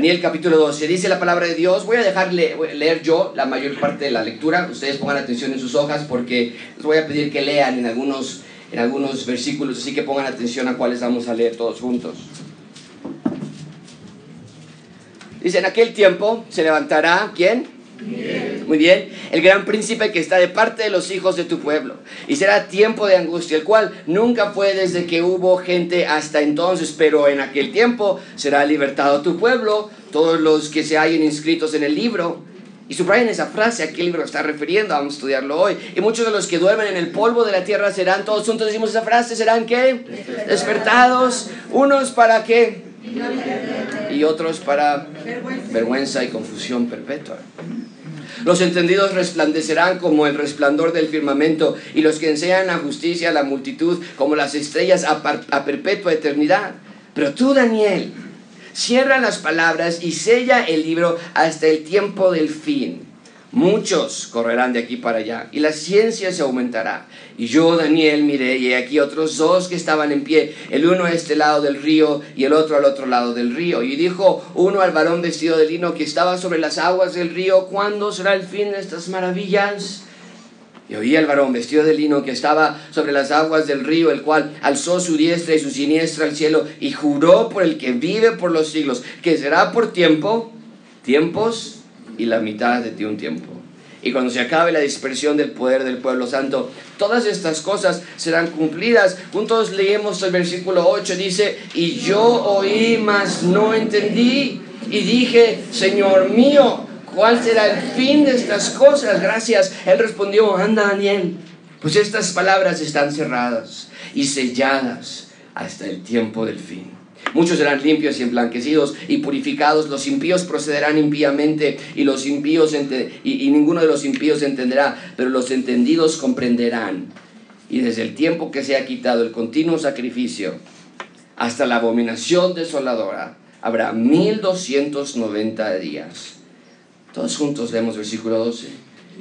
Daniel capítulo 12, dice la palabra de Dios, voy a dejar leer yo la mayor parte de la lectura, ustedes pongan atención en sus hojas porque les voy a pedir que lean en algunos, en algunos versículos, así que pongan atención a cuáles vamos a leer todos juntos. Dice, en aquel tiempo se levantará, ¿quién? Muy bien. El gran príncipe que está de parte de los hijos de tu pueblo. Y será tiempo de angustia, el cual nunca fue desde que hubo gente hasta entonces, pero en aquel tiempo será libertado tu pueblo, todos los que se hayan inscritos en el libro. Y subrayen esa frase, a qué libro está refiriendo, vamos a estudiarlo hoy. Y muchos de los que duermen en el polvo de la tierra serán, todos juntos decimos esa frase, serán qué? Despertados. Unos para qué? Y otros para vergüenza y confusión perpetua. Los entendidos resplandecerán como el resplandor del firmamento y los que enseñan la justicia a la multitud como las estrellas a, a perpetua eternidad. Pero tú, Daniel, cierra las palabras y sella el libro hasta el tiempo del fin. Muchos correrán de aquí para allá y la ciencia se aumentará. Y yo, Daniel, miré y aquí otros dos que estaban en pie, el uno a este lado del río y el otro al otro lado del río. Y dijo uno al varón vestido de lino que estaba sobre las aguas del río, ¿cuándo será el fin de estas maravillas? Y oí al varón vestido de lino que estaba sobre las aguas del río, el cual alzó su diestra y su siniestra al cielo y juró por el que vive por los siglos, que será por tiempo, tiempos y la mitad de ti un tiempo. Y cuando se acabe la dispersión del poder del pueblo santo, todas estas cosas serán cumplidas. Juntos leemos el versículo 8, dice, y yo oí, mas no entendí. Y dije, Señor mío, ¿cuál será el fin de estas cosas? Gracias. Él respondió, anda Daniel, pues estas palabras están cerradas y selladas hasta el tiempo del fin. Muchos serán limpios y emblanquecidos y purificados. Los impíos procederán impíamente y los impíos y, y ninguno de los impíos entenderá, pero los entendidos comprenderán. Y desde el tiempo que se ha quitado el continuo sacrificio hasta la abominación desoladora, habrá 1290 días. Todos juntos leemos versículo 12.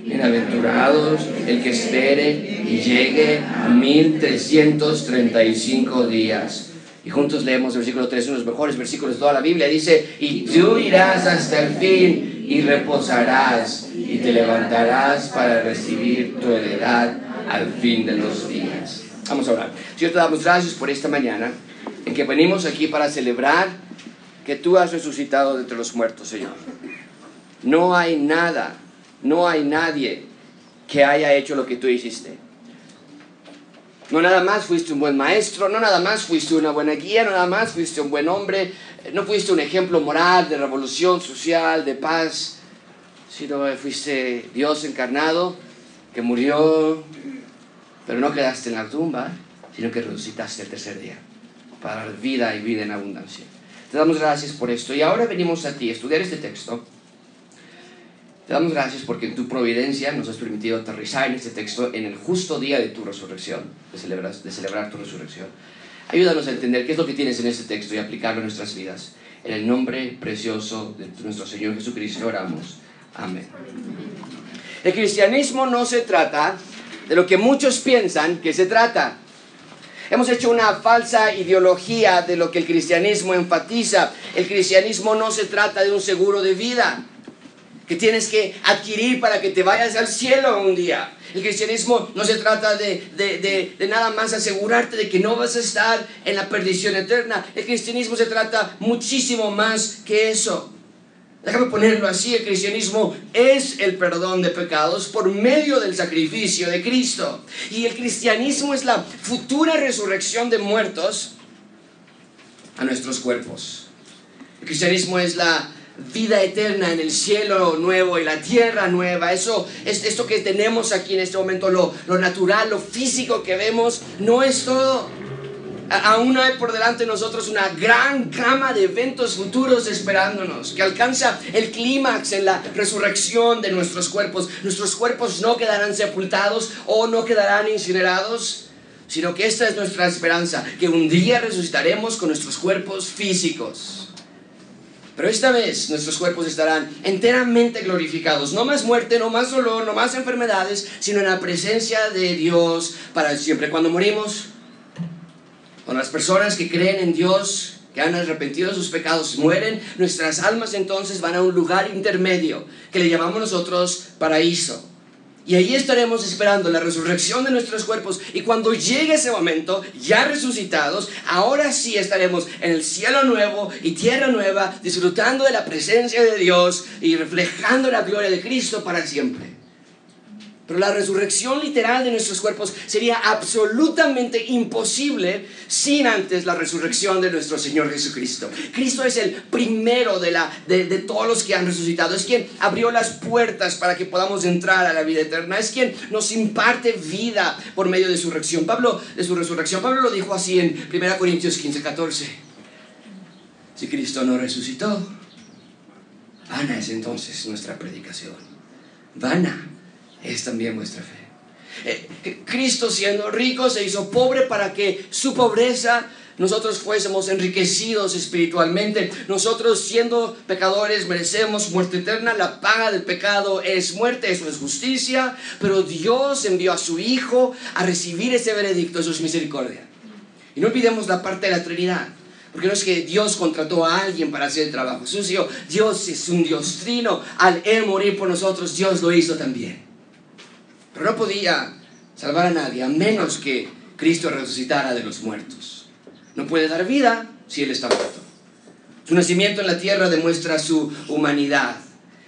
Bienaventurados el que espere y llegue a 1335 días y juntos leemos el versículo 3, uno de los mejores versículos de toda la Biblia. Dice, y tú irás hasta el fin y reposarás y te levantarás para recibir tu heredad al fin de los días. Vamos a orar. Señor, te damos gracias por esta mañana en que venimos aquí para celebrar que tú has resucitado de entre los muertos, Señor. No hay nada, no hay nadie que haya hecho lo que tú hiciste. No nada más fuiste un buen maestro, no nada más fuiste una buena guía, no nada más fuiste un buen hombre, no fuiste un ejemplo moral de revolución social, de paz, sino fuiste Dios encarnado que murió, pero no quedaste en la tumba, sino que resucitaste el tercer día para vida y vida en abundancia. Te damos gracias por esto y ahora venimos a ti a estudiar este texto te damos gracias porque en tu providencia nos has permitido aterrizar en este texto en el justo día de tu resurrección, de celebrar, de celebrar tu resurrección. Ayúdanos a entender qué es lo que tienes en este texto y aplicarlo en nuestras vidas. En el nombre precioso de nuestro Señor Jesucristo oramos. Amén. El cristianismo no se trata de lo que muchos piensan que se trata. Hemos hecho una falsa ideología de lo que el cristianismo enfatiza. El cristianismo no se trata de un seguro de vida que tienes que adquirir para que te vayas al cielo un día. El cristianismo no se trata de, de, de, nada más asegurarte de que no vas a estar en la perdición eterna. El cristianismo se trata muchísimo más que eso. Déjame ponerlo así, el cristianismo es el perdón de pecados por medio del sacrificio de Cristo. Y el cristianismo es la futura resurrección de muertos a nuestros cuerpos. El cristianismo es la vida eterna en el cielo nuevo y la tierra nueva. Eso es esto que tenemos aquí en este momento, lo, lo natural, lo físico que vemos, no es todo. Aún hay por delante de nosotros una gran gama de eventos futuros esperándonos, que alcanza el clímax en la resurrección de nuestros cuerpos. Nuestros cuerpos no quedarán sepultados o no quedarán incinerados, sino que esta es nuestra esperanza, que un día resucitaremos con nuestros cuerpos físicos. Pero esta vez nuestros cuerpos estarán enteramente glorificados. No más muerte, no más dolor, no más enfermedades, sino en la presencia de Dios para siempre. Cuando morimos, con las personas que creen en Dios, que han arrepentido sus pecados, mueren, nuestras almas entonces van a un lugar intermedio que le llamamos nosotros paraíso. Y ahí estaremos esperando la resurrección de nuestros cuerpos. Y cuando llegue ese momento, ya resucitados, ahora sí estaremos en el cielo nuevo y tierra nueva, disfrutando de la presencia de Dios y reflejando la gloria de Cristo para siempre. Pero la resurrección literal de nuestros cuerpos sería absolutamente imposible sin antes la resurrección de nuestro Señor Jesucristo. Cristo es el primero de, la, de, de, todos los que han resucitado. Es quien abrió las puertas para que podamos entrar a la vida eterna. Es quien nos imparte vida por medio de su resurrección. Pablo, de su resurrección. Pablo lo dijo así en 1 Corintios 15, 14. Si Cristo no resucitó, vana es entonces nuestra predicación. Vana es también vuestra fe. Eh, Cristo siendo rico se hizo pobre para que su pobreza nosotros fuésemos enriquecidos espiritualmente. Nosotros siendo pecadores merecemos muerte eterna. La paga del pecado es muerte, eso es justicia. Pero Dios envió a su Hijo a recibir ese veredicto, eso es misericordia. Y no olvidemos la parte de la Trinidad. Porque no es que Dios contrató a alguien para hacer el trabajo sucio. Dios es un Dios trino. Al morir por nosotros, Dios lo hizo también. No podía salvar a nadie a menos que Cristo resucitara de los muertos. No puede dar vida si Él está muerto. Su nacimiento en la tierra demuestra su humanidad.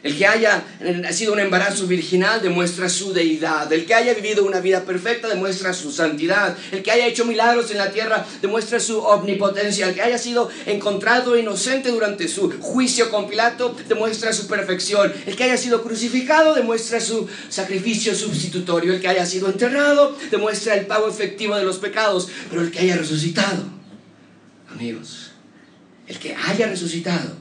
El que haya sido un embarazo virginal demuestra su deidad. El que haya vivido una vida perfecta demuestra su santidad. El que haya hecho milagros en la tierra demuestra su omnipotencia. El que haya sido encontrado inocente durante su juicio con Pilato demuestra su perfección. El que haya sido crucificado demuestra su sacrificio sustitutorio. El que haya sido enterrado demuestra el pago efectivo de los pecados. Pero el que haya resucitado, amigos, el que haya resucitado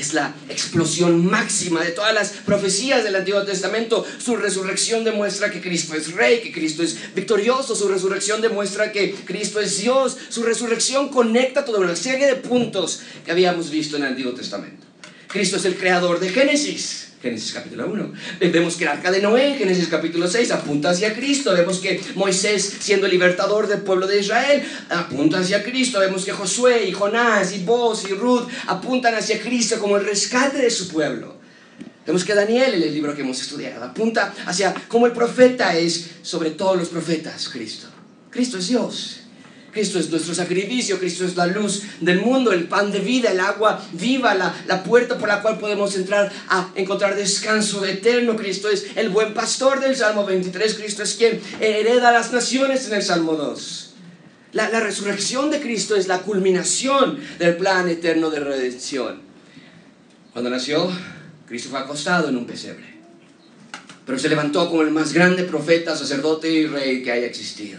es la explosión máxima de todas las profecías del Antiguo Testamento. Su resurrección demuestra que Cristo es rey, que Cristo es victorioso. Su resurrección demuestra que Cristo es Dios. Su resurrección conecta toda una serie de puntos que habíamos visto en el Antiguo Testamento. Cristo es el creador de Génesis. Génesis capítulo 1. Vemos que el arca de Noé, Génesis capítulo 6, apunta hacia Cristo. Vemos que Moisés, siendo libertador del pueblo de Israel, apunta hacia Cristo. Vemos que Josué y Jonás y Boz y Ruth apuntan hacia Cristo como el rescate de su pueblo. Vemos que Daniel, en el libro que hemos estudiado, apunta hacia cómo el profeta es sobre todos los profetas, Cristo. Cristo es Dios. Cristo es nuestro sacrificio, Cristo es la luz del mundo, el pan de vida, el agua viva, la, la, puerta por la cual podemos entrar a encontrar descanso eterno. Cristo es el buen pastor del Salmo 23, Cristo es quien hereda las naciones en el Salmo 2. La, la resurrección de Cristo es la culminación del plan eterno de redención. Cuando nació, Cristo fue acostado en un pesebre, pero se levantó como el más grande profeta, sacerdote y rey que haya existido.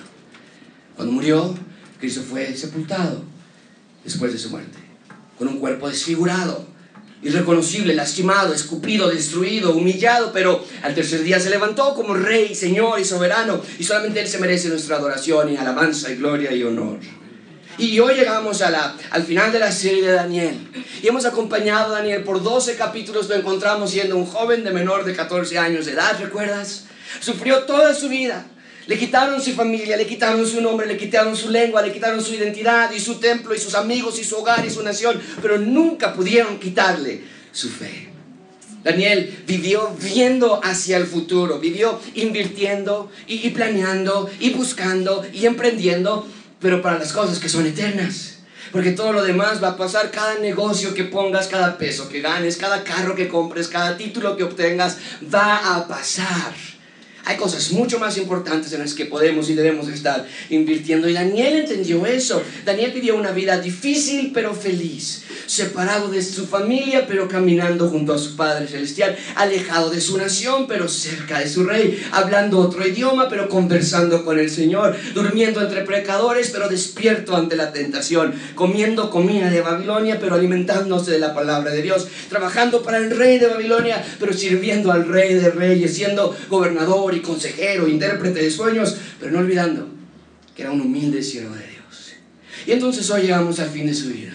Cuando murió, Cristo fue sepultado después de su muerte, con un cuerpo desfigurado, irreconocible, lastimado, escupido, destruido, humillado, pero al tercer día se levantó como rey, señor y soberano, y solamente Él se merece nuestra adoración y alabanza y gloria y honor. Y hoy llegamos a al final de la serie de Daniel. Y hemos acompañado a Daniel por 12 capítulos. Lo encontramos siendo un joven de menor de 14 años de edad, ¿recuerdas? Sufrió toda su vida. Le quitaron su familia, le quitaron su nombre, le quitaron su lengua, le quitaron su identidad y su templo y sus amigos y su hogar y su nación, pero nunca pudieron quitarle su fe. Daniel vivió viendo hacia el futuro, vivió invirtiendo y, planeando y buscando y emprendiendo, pero para las cosas que son eternas. Porque todo lo demás va a pasar, cada negocio que pongas, cada peso que ganes, cada carro que compres, cada título que obtengas, va a pasar. Hay cosas mucho más importantes en las que podemos y debemos estar invirtiendo. Y Daniel entendió eso. Daniel vivió una vida difícil pero feliz. Separado de su familia pero caminando junto a su Padre Celestial. Alejado de su nación pero cerca de su Rey. Hablando otro idioma pero conversando con el Señor. Durmiendo entre pecadores pero despierto ante la tentación. Comiendo comida de Babilonia pero alimentándose de la palabra de Dios. Trabajando para el Rey de Babilonia pero sirviendo al Rey de Reyes. Siendo gobernador y consejero, intérprete de sueños, pero no olvidando que era un humilde siervo de Dios. Y entonces hoy llegamos al fin de su vida.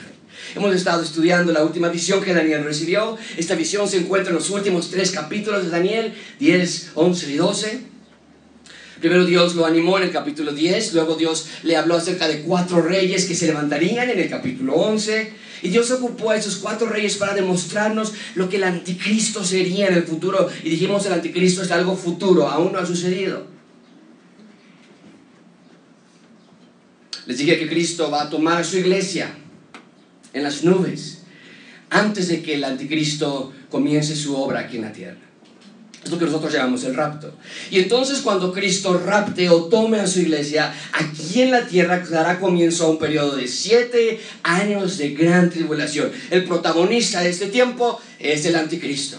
Hemos estado estudiando la última visión que Daniel recibió. Esta visión se encuentra en los últimos tres capítulos de Daniel, 10, 11 y 12. Primero Dios lo animó en el capítulo 10, luego Dios le habló acerca de cuatro reyes que se levantarían en el capítulo 11, y Dios ocupó a esos cuatro reyes para demostrarnos lo que el anticristo sería en el futuro, y dijimos el anticristo es algo futuro, aún no ha sucedido. Les dije que Cristo va a tomar su iglesia en las nubes antes de que el anticristo comience su obra aquí en la tierra. Es lo que nosotros llamamos el rapto. Y entonces cuando Cristo rapte o tome a su iglesia, aquí en la tierra dará comienzo a un periodo de siete años de gran tribulación. El protagonista de este tiempo es el anticristo.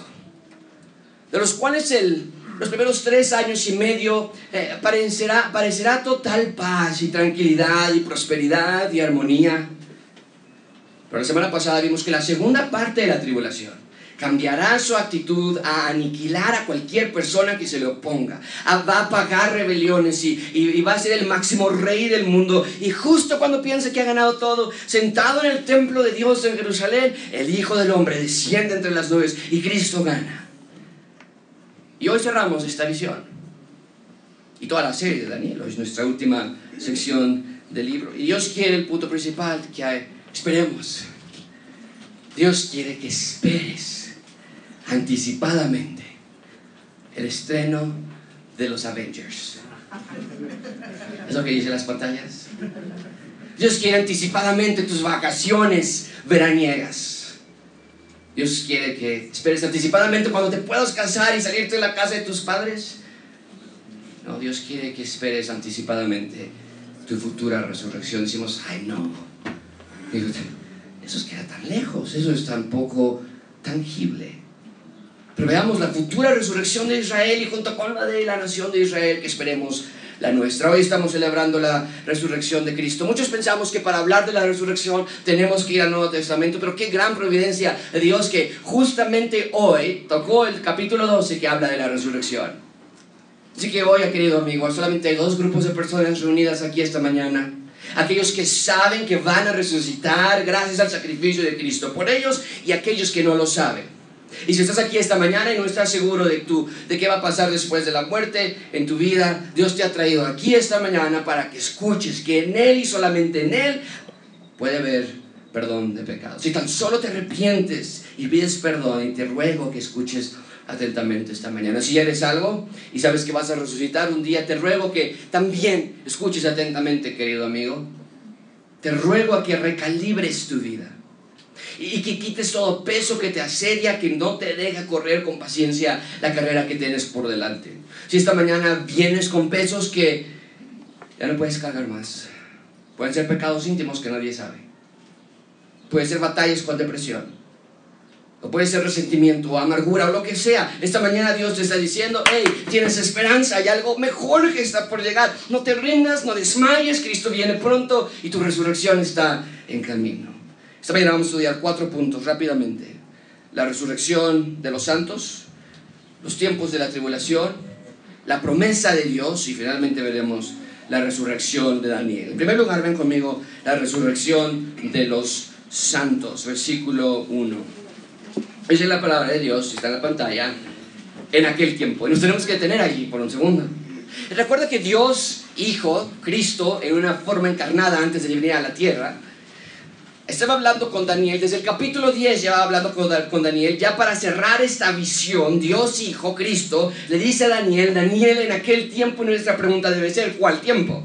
De los cuales el, los primeros tres años y medio eh, parecerá, parecerá total paz y tranquilidad y prosperidad y armonía. Pero la semana pasada vimos que la segunda parte de la tribulación cambiará su actitud a aniquilar a cualquier persona que se le oponga, va a pagar rebeliones y, y, va a ser el máximo rey del mundo. Y justo cuando piensa que ha ganado todo, sentado en el templo de Dios en Jerusalén, el Hijo del Hombre desciende entre las nubes y Cristo gana. Y hoy cerramos esta visión. Y toda la serie de Daniel, hoy es nuestra última sección del libro. Y Dios quiere el punto principal, que esperemos. Dios quiere que esperes anticipadamente el estreno de los Avengers. ¿Es lo que dicen las pantallas? Dios quiere anticipadamente tus vacaciones veraniegas. Dios quiere que esperes anticipadamente cuando te puedas casar y salirte de la casa de tus padres. No, Dios quiere que esperes anticipadamente tu futura resurrección. Decimos, ay no. eso queda tan lejos, eso es tan poco tangible. Pero veamos la futura resurrección de Israel y junto con la de la nación de Israel que esperemos la nuestra. Hoy estamos celebrando la resurrección de Cristo. Muchos pensamos que para hablar de la resurrección tenemos que ir al Nuevo Testamento, pero qué gran providencia de Dios que justamente hoy tocó el capítulo 12 que habla de la resurrección. Así que hoy, querido amigo, solamente dos grupos de personas reunidas aquí esta mañana. Aquellos que saben que van a resucitar gracias al sacrificio de Cristo por ellos y aquellos que no lo saben. Y si estás aquí esta mañana y no estás seguro de, tu, de qué va a pasar después de la muerte en tu vida, Dios te ha traído aquí esta mañana para que escuches que en Él y solamente en Él puede haber perdón de pecados. Si tan solo te arrepientes y pides perdón y te ruego que escuches atentamente esta mañana. Si eres algo y sabes que vas a resucitar un día, te ruego que también escuches atentamente, querido amigo. Te ruego a que recalibres tu vida y que quites todo peso que te asedia, que no te deja correr con paciencia la carrera que tienes por delante. Si esta mañana vienes con pesos que ya no puedes cargar más, pueden ser pecados íntimos que nadie sabe, pueden ser batallas con depresión. O puede ser resentimiento o amargura o lo que sea. Esta mañana Dios te está diciendo, hey, tienes esperanza, hay algo mejor que está por llegar. No te rindas, no desmayes, Cristo viene pronto y tu resurrección está en camino. Esta mañana vamos a estudiar cuatro puntos rápidamente. La resurrección de los santos, los tiempos de la tribulación, la promesa de Dios y finalmente veremos la resurrección de Daniel. En primer lugar, ven conmigo la resurrección de los santos, versículo 1. Esa es la palabra de Dios, está en la pantalla, en aquel tiempo. Y nos tenemos que detener allí por un segundo. Recuerda que Dios, Hijo, Cristo, en una forma encarnada antes de venir a la tierra, estaba hablando con Daniel, desde el capítulo 10 ya hablando con, Daniel, ya para cerrar esta visión, Dios Hijo, Cristo, le dice a Daniel, Daniel, en aquel tiempo nuestra pregunta debe ser, ¿cuál tiempo?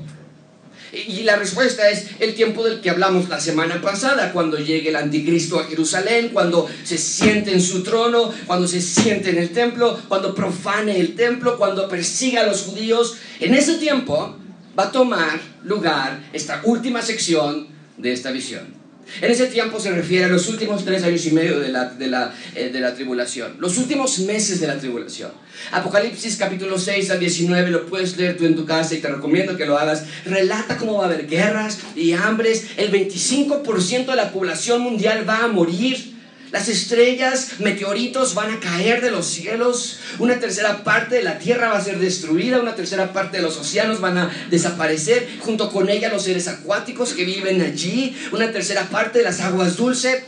Y la respuesta es el tiempo del que hablamos la semana pasada, cuando llegue el anticristo a Jerusalén, cuando se siente en su trono, cuando se siente en el templo, cuando profane el templo, cuando persiga a los judíos. En ese tiempo va a tomar lugar esta última sección de esta visión. En ese tiempo se refiere a los últimos tres años y medio de la, de, la, eh, de la tribulación, los últimos meses de la tribulación. Apocalipsis capítulo 6 al 19 lo puedes leer tú en tu casa y te recomiendo que lo hagas. Relata cómo va a haber guerras y hambres. El 25% de la población mundial va a morir. Las estrellas, meteoritos van a caer de los cielos. Una tercera parte de la tierra va a ser destruida. Una tercera parte de los océanos van a desaparecer. Junto con ella los seres acuáticos que viven allí. Una tercera parte de las aguas dulces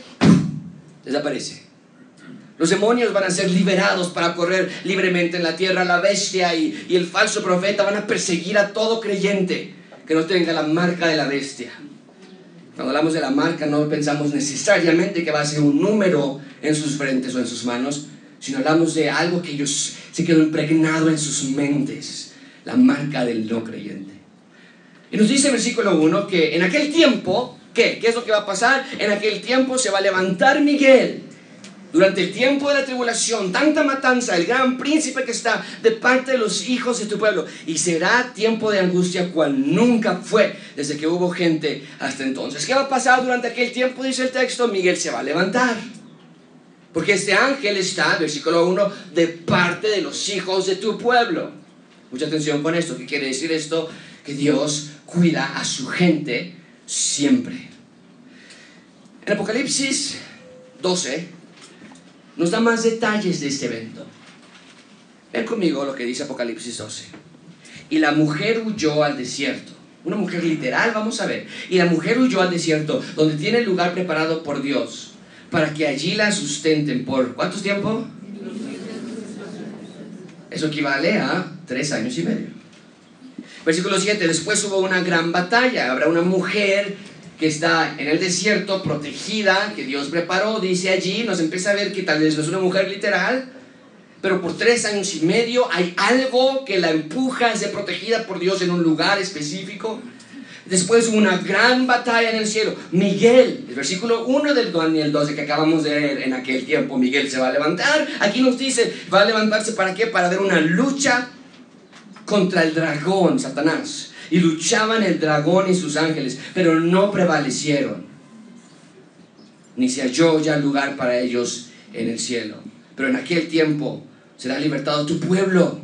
desaparece. Los demonios van a ser liberados para correr libremente en la tierra. La bestia y, y el falso profeta van a perseguir a todo creyente que no tenga la marca de la bestia. Cuando hablamos de la marca no pensamos necesariamente que va a ser un número en sus frentes o en sus manos, sino hablamos de algo que ellos se quedó impregnado en sus mentes, la marca del no creyente. Y nos dice el versículo 1 que en aquel tiempo, ¿qué? ¿Qué es lo que va a pasar? En aquel tiempo se va a levantar Miguel durante el tiempo de la tribulación, tanta matanza, el gran príncipe que está de parte de los hijos de tu pueblo. Y será tiempo de angustia cual nunca fue desde que hubo gente hasta entonces. ¿Qué va a pasar durante aquel tiempo? Dice el texto, Miguel se va a levantar. Porque este ángel está, versículo 1, de parte de los hijos de tu pueblo. Mucha atención con esto. ¿Qué quiere decir esto? Que Dios cuida a su gente siempre. En Apocalipsis 12, nos da más detalles de este evento. Ven conmigo lo que dice Apocalipsis 12. Y la mujer huyó al desierto. Una mujer literal, vamos a ver. Y la mujer huyó al desierto, donde tiene el lugar preparado por Dios, para que allí la sustenten por ¿cuántos tiempo? Eso equivale a tres años y medio. Versículo 7, después hubo una gran batalla. Habrá una mujer que está en el desierto, protegida, que Dios preparó, dice allí, nos empieza a ver que tal vez no es una mujer literal, pero por tres años y medio hay algo que la empuja a ser protegida por Dios en un lugar específico. Después una gran batalla en el cielo. Miguel, el versículo 1 del Daniel 12 que acabamos de leer en aquel tiempo, Miguel se va a levantar. Aquí nos dice, va a levantarse para qué? Para ver una lucha contra el dragón, Satanás y luchaban el dragón y sus ángeles, pero no prevalecieron. Ni se halló ya lugar para ellos en el cielo. Pero en aquel tiempo será libertado tu pueblo,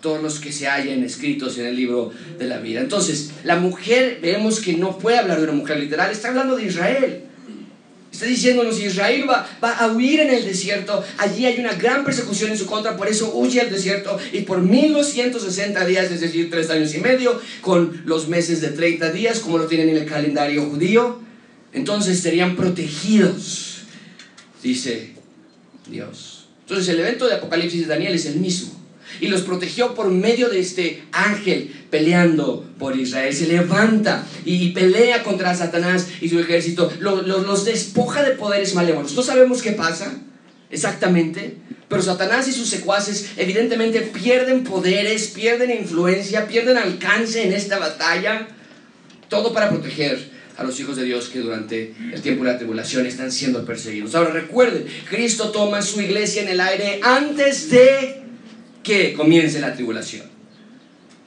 todos los que se hallen escritos en el libro de la vida. Entonces, la mujer, vemos que no puede hablar de una mujer literal, está hablando de Israel. Está diciéndonos, Israel va, va, a huir en el desierto, allí hay una gran persecución en su contra, por eso huye al desierto y por 1260 días, es decir, tres años y medio, con los meses de 30 días, como lo tienen en el calendario judío, entonces serían protegidos, dice Dios. Entonces el evento de Apocalipsis de Daniel es el mismo y los protegió por medio de este ángel peleando por Israel. Se levanta y pelea contra Satanás y su ejército, los, despoja de poderes malévolos. No sabemos qué pasa exactamente, pero Satanás y sus secuaces evidentemente pierden poderes, pierden influencia, pierden alcance en esta batalla, todo para proteger a los hijos de Dios que durante el tiempo de la tribulación están siendo perseguidos. Ahora recuerden, Cristo toma su iglesia en el aire antes de que comience la tribulación.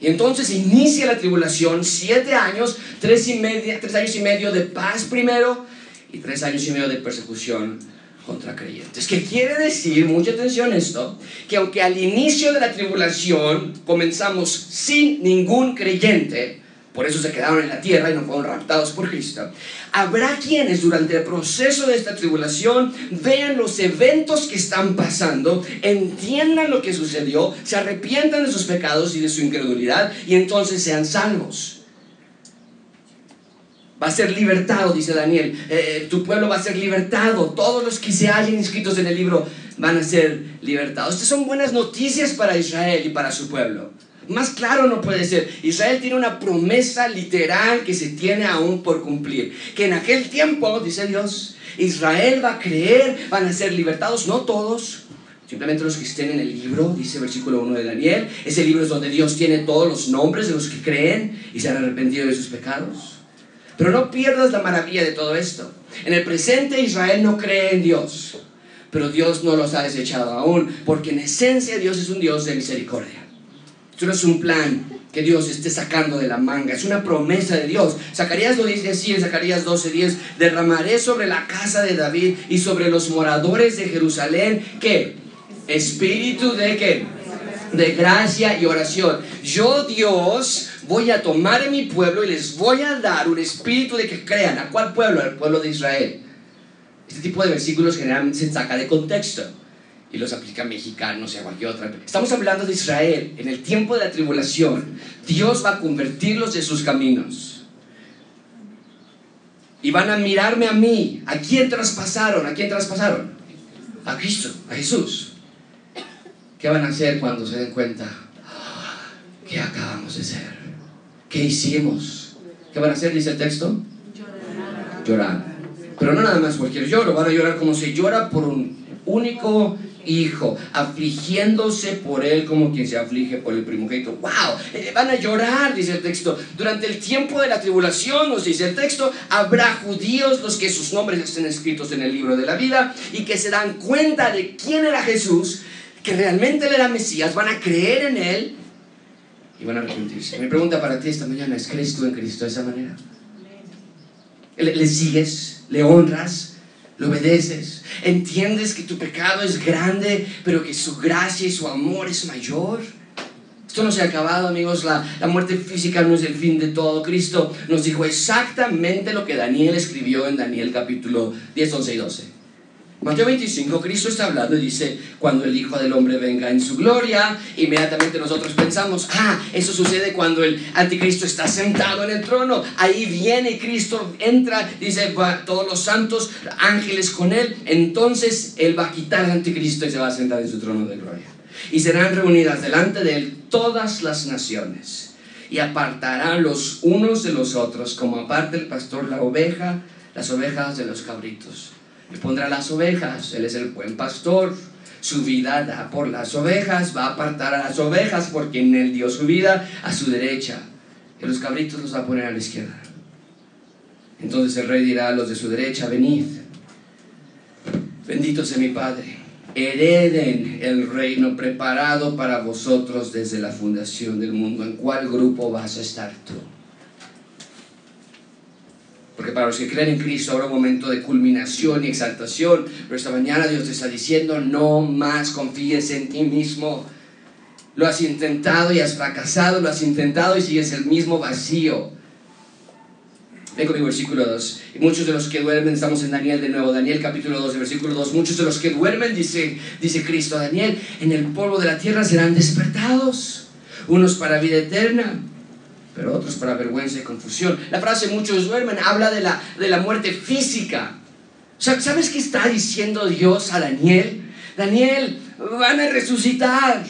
Y entonces inicia la tribulación, siete años, tres, y media, tres años y medio de paz primero y tres años y medio de persecución contra creyentes. ¿Qué quiere decir, mucha atención esto, que aunque al inicio de la tribulación comenzamos sin ningún creyente, por eso se quedaron en la tierra y no fueron raptados por Cristo. Habrá quienes durante el proceso de esta tribulación vean los eventos que están pasando, entiendan lo que sucedió, se arrepientan de sus pecados y de su incredulidad y entonces sean salvos. Va a ser libertado, dice Daniel. Eh, eh, tu pueblo va a ser libertado. Todos los que se hayan inscritos en el libro van a ser libertados. Estas son buenas noticias para Israel y para su pueblo. Más claro no puede ser. Israel tiene una promesa literal que se tiene aún por cumplir. Que en aquel tiempo, dice Dios, Israel va a creer, van a ser libertados, no todos, simplemente los que estén en el libro, dice versículo 1 de Daniel. Ese libro es donde Dios tiene todos los nombres de los que creen y se han arrepentido de sus pecados. Pero no pierdas la maravilla de todo esto. En el presente Israel no cree en Dios, pero Dios no los ha desechado aún, porque en esencia Dios es un Dios de misericordia. Esto no es un plan que Dios esté sacando de la manga, es una promesa de Dios. Zacarías lo dice así en Zacarías 12:10, derramaré sobre la casa de David y sobre los moradores de Jerusalén, ¿qué? Espíritu de qué? De gracia y oración. Yo Dios voy a tomar en mi pueblo y les voy a dar un espíritu de que crean. ¿A cuál pueblo? Al pueblo de Israel. Este tipo de versículos generalmente se saca de contexto y los aplica a mexicanos y a cualquier otra. Estamos hablando de Israel. En el tiempo de la tribulación, Dios va a convertirlos de sus caminos. Y van a mirarme a mí. ¿A quién traspasaron? ¿A quién traspasaron? a Cristo, a Jesús. ¿Qué van a hacer cuando se den cuenta? ¿Qué acabamos de ser? ¿Qué hicimos? ¿Qué van a hacer? Dice el texto. Llorar. Pero no nada más cualquier lloro, van a llorar como se llora por un único hijo, afligiéndose por él como quien se aflige por el primogénito. ¡Wow! Eh, van a llorar, dice el texto. Durante el tiempo de la tribulación, nos dice el texto, habrá judíos los que sus nombres estén escritos en el libro de la vida y que se dan cuenta de quién era Jesús, que realmente él era Mesías, van a creer en él y van a arrepentirse. Mi pregunta para ti esta mañana es, ¿crees tú en Cristo de esa manera? ¿Le, le sigues? ¿Le honras? Lo obedeces, entiendes que tu pecado es grande, pero que su gracia y su amor es mayor. Esto no se ha acabado, amigos. La, la, muerte física no es el fin de todo. Cristo nos dijo exactamente lo que Daniel escribió en Daniel capítulo 10, 11 y 12. Mateo 25, Cristo está hablando y dice, cuando el Hijo del Hombre venga en su gloria, inmediatamente nosotros pensamos, ah, eso sucede cuando el anticristo está sentado en el trono, ahí viene Cristo, entra, dice, todos los santos, ángeles con él, entonces él va a quitar al anticristo y se va a sentar en su trono de gloria. Y serán reunidas delante de él todas las naciones y apartará los unos de los otros, como aparte el pastor la oveja, las ovejas de los cabritos y pondrá las ovejas. Él es el buen pastor. Su vida da por las ovejas, va a apartar a las ovejas porque en él dio su vida a su derecha. Y los cabritos los va a poner a la izquierda. Entonces el rey dirá a los de su derecha, venid. Bendito sea mi Padre. Hereden el reino preparado para vosotros desde la fundación del mundo. ¿En cuál grupo vas a estar tú? Porque para los que creen en Cristo habrá un momento de culminación y exaltación. Pero esta mañana Dios te está diciendo, no más confíes en ti mismo. Lo has intentado y has fracasado, lo has intentado y sigues el mismo vacío. Ven conmigo, versículo 2. Y muchos de los que duermen, estamos en Daniel de nuevo, Daniel capítulo 2, versículo 2. Muchos de los que duermen, dice, dice Cristo a Daniel, en el polvo de la tierra serán despertados. Unos para vida eterna pero otros para vergüenza y confusión. La frase muchos duermen habla de la, de la muerte física. ¿Sabes qué está diciendo Dios a Daniel? Daniel, van a resucitar.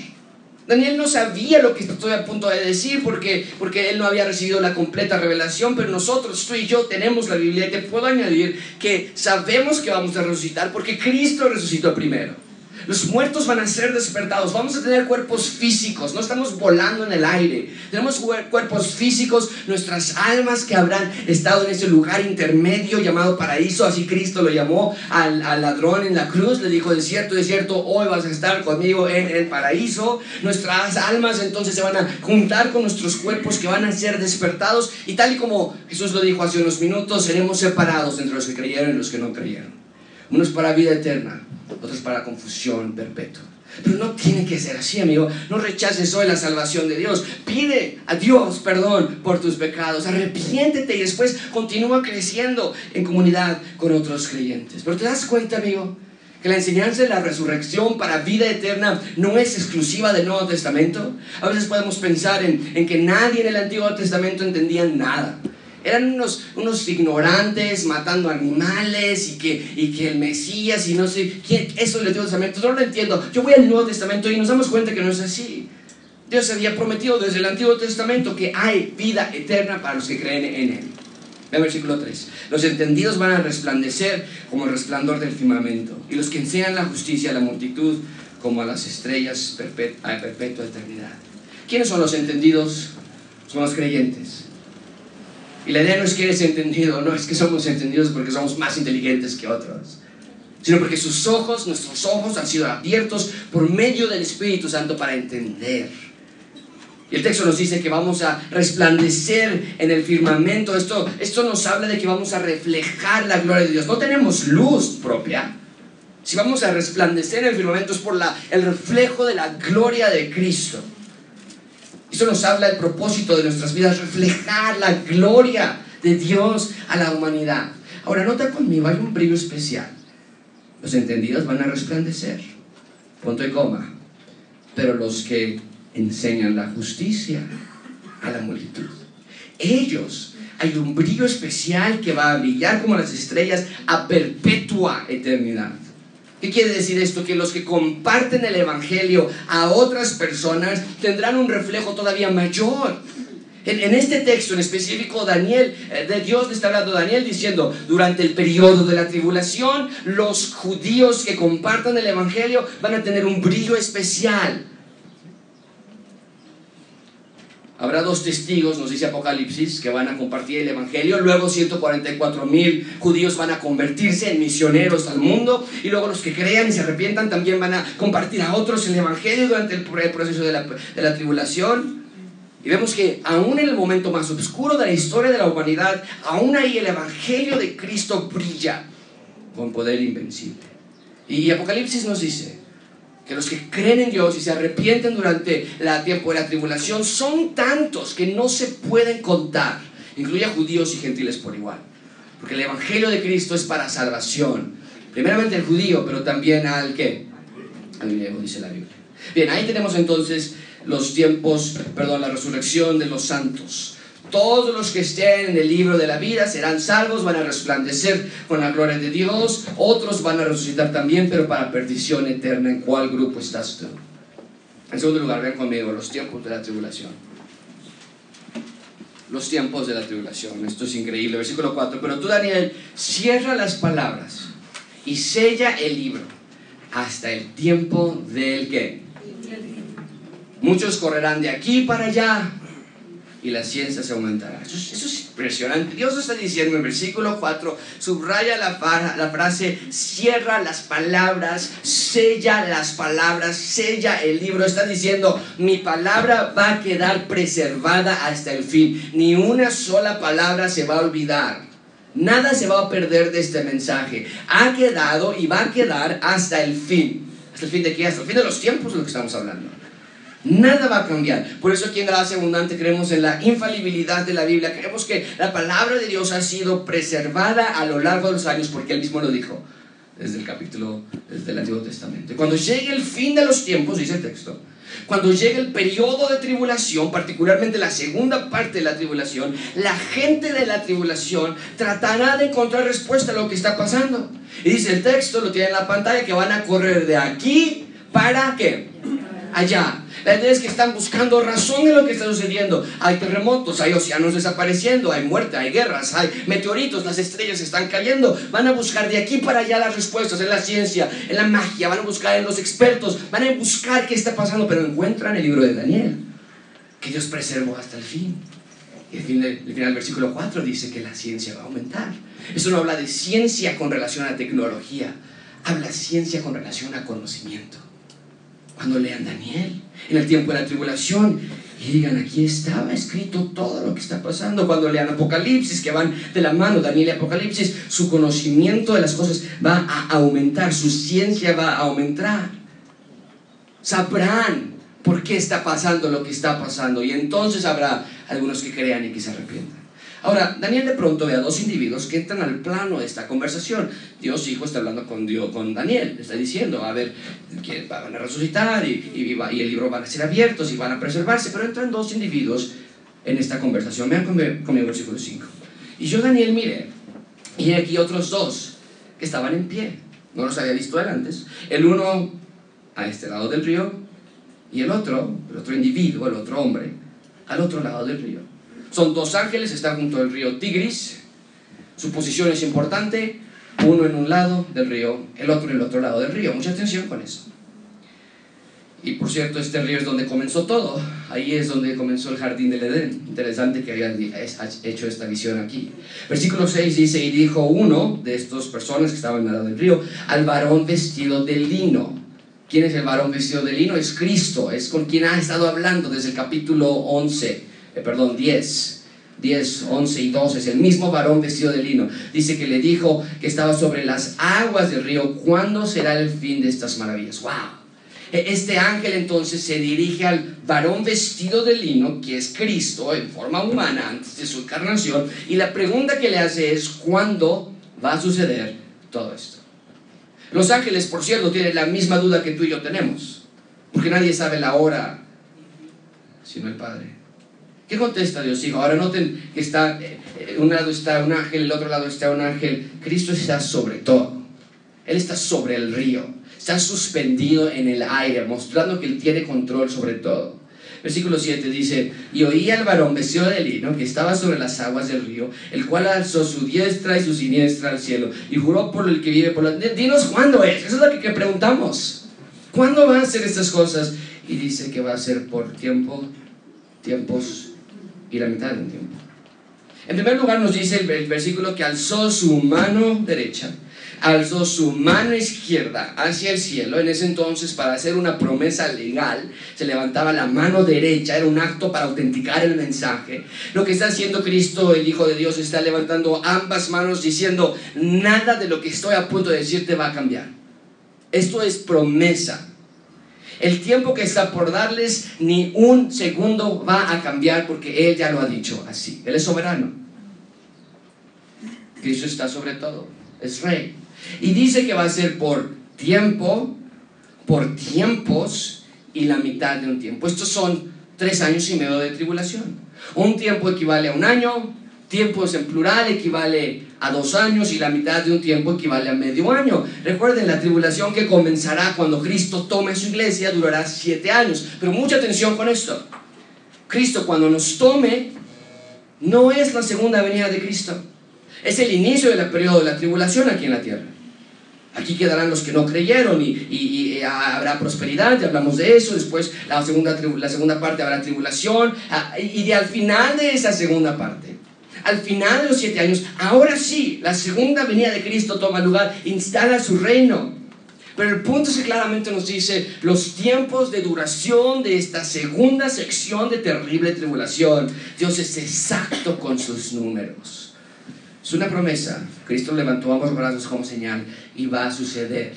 Daniel no sabía lo que estoy a punto de decir porque, porque él no había recibido la completa revelación, pero nosotros, tú y yo, tenemos la Biblia y te puedo añadir que sabemos que vamos a resucitar porque Cristo resucitó primero. Los muertos van a ser despertados. Vamos a tener cuerpos físicos. No estamos volando en el aire. Tenemos cuerpos físicos. Nuestras almas que habrán estado en ese lugar intermedio llamado paraíso. Así Cristo lo llamó al, ladrón en la cruz. Le dijo, de cierto, de cierto, hoy vas a estar conmigo en el paraíso. Nuestras almas entonces se van a juntar con nuestros cuerpos que van a ser despertados. Y tal y como Jesús lo dijo hace unos minutos, seremos separados entre los que creyeron y los que no creyeron. Unos para vida eterna otros para confusión perpetua. Pero no tiene que ser así, amigo. No rechaces hoy la salvación de Dios. Pide a Dios perdón por tus pecados. Arrepiéntete y después continúa creciendo en comunidad con otros creyentes. Pero te das cuenta, amigo, que la enseñanza de la resurrección para vida eterna no es exclusiva del Nuevo Testamento. A veces podemos pensar en, en que nadie en el Antiguo Testamento entendía nada eran unos, unos ignorantes matando animales y que, y que el Mesías y no sé quién, eso del Antiguo Testamento, no lo entiendo. Yo voy al Nuevo Testamento y nos damos cuenta que no es así. Dios había prometido desde el Antiguo Testamento que hay vida eterna para los que creen en Él. el versículo 3. Los entendidos van a resplandecer como el resplandor del firmamento, y los que enseñan la justicia a la multitud como a las estrellas a perpetua eternidad. ¿Quiénes son los entendidos? Son los creyentes. Y la idea no es que eres entendido, no es que somos entendidos porque somos más inteligentes que otros, sino porque sus ojos, nuestros ojos han sido abiertos por medio del Espíritu Santo para entender. Y el texto nos dice que vamos a resplandecer en el firmamento. Esto, esto nos habla de que vamos a reflejar la gloria de Dios. No tenemos luz propia. Si vamos a resplandecer en el firmamento es por la, el reflejo de la gloria de Cristo. Eso nos habla del propósito de nuestras vidas, reflejar la gloria de Dios a la humanidad. Ahora, nota conmigo, hay un brillo especial. Los entendidos van a resplandecer, punto y coma. Pero los que enseñan la justicia a la multitud, ellos, hay un brillo especial que va a brillar como las estrellas a perpetua eternidad. ¿Qué quiere decir esto? Que los que comparten el Evangelio a otras personas tendrán un reflejo todavía mayor. En, este texto en específico, Daniel, eh, de Dios le está hablando Daniel diciendo, durante el periodo de la tribulación, los judíos que compartan el Evangelio van a tener un brillo especial. Habrá dos testigos, nos dice Apocalipsis, que van a compartir el Evangelio. Luego 144 mil judíos van a convertirse en misioneros al mundo. Y luego los que crean y se arrepientan también van a compartir a otros el Evangelio durante el proceso de la, de la tribulación. Y vemos que aún en el momento más oscuro de la historia de la humanidad, aún ahí el Evangelio de Cristo brilla con poder invencible. Y Apocalipsis nos dice, que los que creen en Dios y se arrepienten durante el tiempo de la tribulación son tantos que no se pueden contar, incluye a judíos y gentiles por igual. Porque el Evangelio de Cristo es para salvación, primeramente al judío, pero también al que, al griego, dice la Biblia. Bien, ahí tenemos entonces los tiempos, perdón, la resurrección de los santos. Todos los que estén en el libro de la vida serán salvos, van a resplandecer con la gloria de Dios. Otros van a resucitar también, pero para perdición eterna. ¿En cuál grupo estás tú? En segundo lugar, ven conmigo, los tiempos de la tribulación. Los tiempos de la tribulación. Esto es increíble. Versículo 4. Pero tú, Daniel, cierra las palabras y sella el libro hasta el tiempo del que. Muchos correrán de aquí para allá y la ciencia se aumentará. Eso, es impresionante. Dios está diciendo en versículo 4, subraya la, la frase, cierra las palabras, sella las palabras, sella el libro. Está diciendo, mi palabra va a quedar preservada hasta el fin. Ni una sola palabra se va a olvidar. Nada se va a perder de este mensaje. Ha quedado y va a quedar hasta el fin. ¿Hasta el fin de qué? Hasta el fin de los tiempos de lo que estamos hablando. Nada va a cambiar. Por eso aquí en Gracia Abundante creemos en la infalibilidad de la Biblia. Creemos que la palabra de Dios ha sido preservada a lo largo de los años porque Él mismo lo dijo desde el capítulo, desde el Antiguo Testamento. Cuando llegue el fin de los tiempos, dice el texto, cuando llegue el periodo de tribulación, particularmente la segunda parte de la tribulación, la gente de la tribulación tratará de encontrar respuesta a lo que está pasando. Y dice el texto, lo tiene en la pantalla, que van a correr de aquí para qué? Allá. La idea es que están buscando razón en lo que está sucediendo. Hay terremotos, hay océanos desapareciendo, hay muerte, hay guerras, hay meteoritos, las estrellas están cayendo. Van a buscar de aquí para allá las respuestas en la ciencia, en la magia, van a buscar en los expertos, van a buscar qué está pasando, pero encuentran el libro de Daniel, que Dios preservó hasta el fin. Y el final, el final del versículo 4 dice que la ciencia va a aumentar. Eso no habla de ciencia con relación a tecnología, habla ciencia con relación a conocimiento cuando lean Daniel, en el tiempo de la tribulación, y digan, aquí estaba escrito todo lo que está pasando. Cuando lean Apocalipsis, que van de la mano, Daniel y Apocalipsis, su conocimiento de las cosas va a aumentar, su ciencia va a aumentar. Sabrán por qué está pasando lo que está pasando, y entonces habrá algunos que crean y que se arrepientan. Ahora, Daniel de pronto ve a dos individuos que entran al plano de esta conversación. Dios Hijo está hablando con, Dios, con Daniel, está diciendo, a ver, que van a resucitar y, y, el libro van a ser abiertos y van a preservarse, pero entran dos individuos en esta conversación. Vean conmigo, conmigo el versículo 5. Y yo, Daniel, mire, y aquí otros dos que estaban en pie. No los había visto antes. El uno a este lado del río y el otro, el otro individuo, el otro hombre, al otro lado del río. Son dos ángeles, están junto al río Tigris. Su posición es importante, uno en un lado del río, el otro en el otro lado del río. Mucha atención con eso. Y por cierto, este río es donde comenzó todo. Ahí es donde comenzó el jardín del Edén. Interesante que hayan hecho esta visión aquí. Versículo 6 dice, y dijo uno de estas personas que estaban al lado del río, al varón vestido de lino. ¿Quién es el varón vestido de lino? Es Cristo, es con quien ha estado hablando desde el capítulo 11 eh, perdón, 10. 10, 11 y 12, es el mismo varón vestido de lino. Dice que le dijo que estaba sobre las aguas del río. ¿Cuándo será el fin de estas maravillas? ¡Wow! E, este ángel entonces se dirige al varón vestido de lino, que es Cristo en forma humana antes de su encarnación, y la pregunta que le hace es, ¿cuándo va a suceder todo esto? Los ángeles, por cierto, tienen la misma duda que tú y yo tenemos, porque nadie sabe la hora, sino el Padre. ¿Qué contesta Dios hijo? Ahora noten que está, eh, un lado está un ángel, el otro lado está un ángel. Cristo está sobre todo. Él está sobre el río, está suspendido en el aire, mostrando que Él tiene control sobre todo. Versículo 7 dice, y oí al varón vestido de lino que estaba sobre las aguas del río, el cual alzó su diestra y su siniestra al cielo, y juró por el que vive por la... Dinos cuándo es, eso es lo que preguntamos. ¿Cuándo van a ser estas cosas? Y dice que va a ser por tiempo, tiempos y la mitad tiempo. En primer lugar nos dice el versículo que alzó su mano derecha alzó su mano izquierda hacia el cielo. En ese entonces, para hacer una promesa legal, se levantaba la mano derecha, era un acto para autenticar el mensaje. Lo que está haciendo Cristo, el Hijo de Dios, está levantando ambas manos diciendo, nada de lo que estoy a punto de decirte va a cambiar. Esto es promesa. El tiempo que está por darles ni un segundo va a cambiar porque Él ya lo ha dicho así. Él es soberano. Cristo está sobre todo. Es rey. Y dice que va a ser por tiempo, por tiempos y la mitad de un tiempo. Estos son tres años y medio de tribulación. Un tiempo equivale a un año, tiempos en plural equivale a dos años y la mitad de un tiempo equivale a medio año. Recuerden, la tribulación que comenzará cuando Cristo tome su iglesia durará siete años. Pero mucha atención con esto. Cristo cuando nos tome no es la segunda venida de Cristo. Es el inicio del periodo de la tribulación aquí en la tierra. Aquí quedarán los que no creyeron y, habrá prosperidad, hablamos de eso. Después la segunda, la segunda parte habrá tribulación. Ah, y de al final de esa segunda parte, al final de los siete años, ahora sí, la segunda venida de Cristo toma lugar, instala su reino. Pero el punto es que claramente nos dice los tiempos de duración de esta segunda sección de terrible tribulación. Dios es exacto con sus números. Es una promesa. Cristo levantó ambos brazos como señal y va a suceder.